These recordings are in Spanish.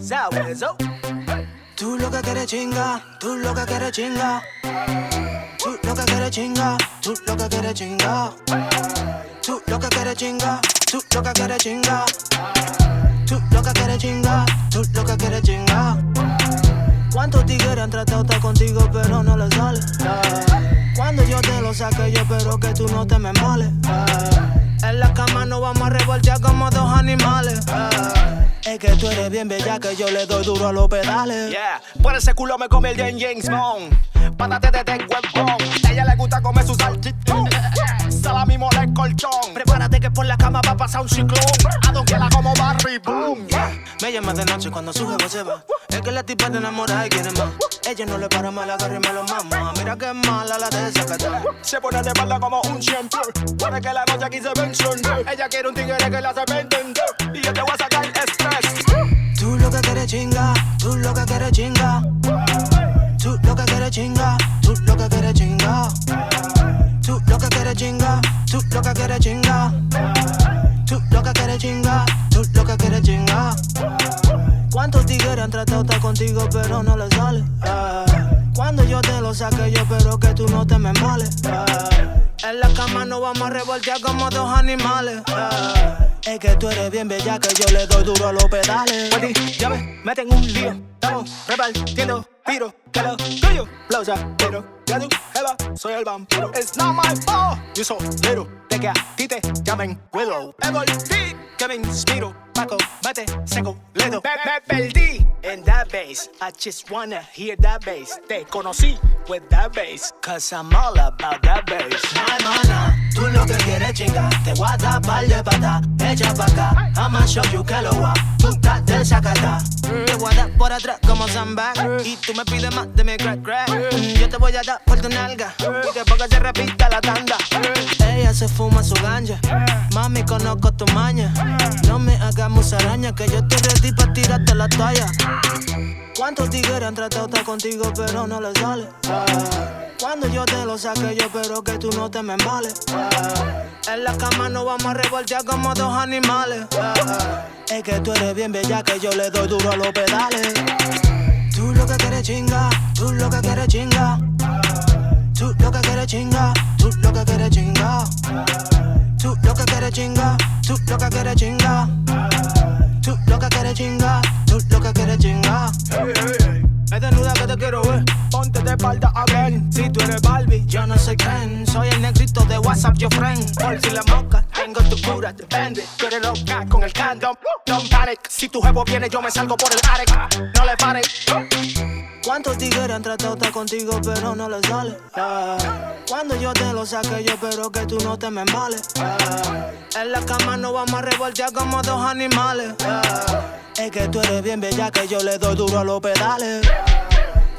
¿Sabes? Tú lo que quieres chinga, tú lo que quieres chinga. Tú lo que quieres chinga, tú lo que quieres chinga. Tú lo que quieres chinga, tú lo que quieres chinga. Tú lo que quieres chinga, tú lo que quieres chinga. ¿Cuántos tigres han tratado estar contigo pero no les sale? Cuando yo te lo saque yo espero que tú no te me males. En la cama no vamos a revoltear como dos animales. Es que tú eres bien bella que yo le doy duro a los pedales. Yeah, por ese culo me come el de James Bond. Pátate de ten ella le gusta comer su salchichón. Salami colchón. Prepárate que por la cama va a pasar un ciclón. A donde la como Barry Boom. Me llama de noche cuando su jefe se va. Es que la tipa te enamora y quiere más. Ella no le para mal, agarra y me lo mama. Mira que mala la de esa Se pone de espalda como un champion. Pone que la noche aquí se ve. Ella quiere un tigre que la hace entender. Y yo te voy a sacar estrés. Tú lo que quieres chinga, tú lo que quieres chinga. Tú lo que quieres chinga, tú lo que quieres chinga. Tú lo que quieres chinga. Tú lo que quieres chinga, tú lo que quieres chinga. ¿Cuántos tigres han tratado estar contigo pero no les sale? Cuando yo te lo saque yo espero que tú no te me males. En la cama no vamos a revoltear como dos animales. Es que tú eres bien bella que yo le doy duro a los pedales. Wendy, ya me meten un lío. Estamos repartiendo Que lo tuyo, pero ya tú, Eva, soy el vampiro. It's not my fault. Yo soy little, de que a ti te llamen Willow. Evo D, que me inspiro. Paco, bate, seco, ledo. Me, me perdí en that bass. I just wanna hear that bass. Te conocí with that bass. Cause I'm all about that bass. Ay, mana, tú lo que quieres chingar, te voy a dar par de patas, echa pa' acá, I'ma show you que lo va, tú estás. Te voy a dar por atrás como samba, y tú me pides más de mi crack crack. Yo te voy a dar por tu nalga, y que porque se repita la tanda. Ella se fuma su ganja, mami conozco tu maña, no me hagas musaraña, que yo estoy ready pa' tirarte la toalla. ¿Cuántos tigres han tratado estar contigo pero no les sale? Cuando yo te lo saque yo espero que tú no te me embales. En la cama no vamos a revoltear como dos animales. Es que tú eres bien bella que yo le doy duro a los pedales. Tú lo que quieres chinga, tú lo que quieres chinga. Tú lo que quieres chinga, tú lo que quieres chinga. Tú lo que quieres chinga, tú lo que quieres chinga. Si tú eres Barbie, yo no soy Ken. Soy el negrito de WhatsApp, yo friend. Por si la moca, tengo tu cura, depende. Tú eres loca con el condom, don't panic. Si tu jevo viene, yo me salgo por el arec. No le pares. ¿Cuántos tigres han tratado estar contigo pero no les sale? Eh, Cuando yo te lo saque yo espero que tú no te me embales. Eh, En la cama no vamos a revoltear como dos animales. Eh, Es que tú eres bien bella que yo le doy duro a los pedales.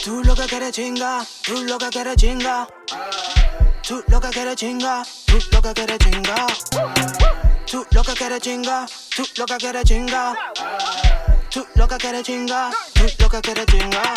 Tú lo que quieres chinga, tú lo que quieres chinga. Tú lo que quieres chinga, tú lo que quieres chinga. Tú lo que quieres chinga, tú lo que quieres chinga. Tú lo que quieres chinga, tú lo que quieres chinga.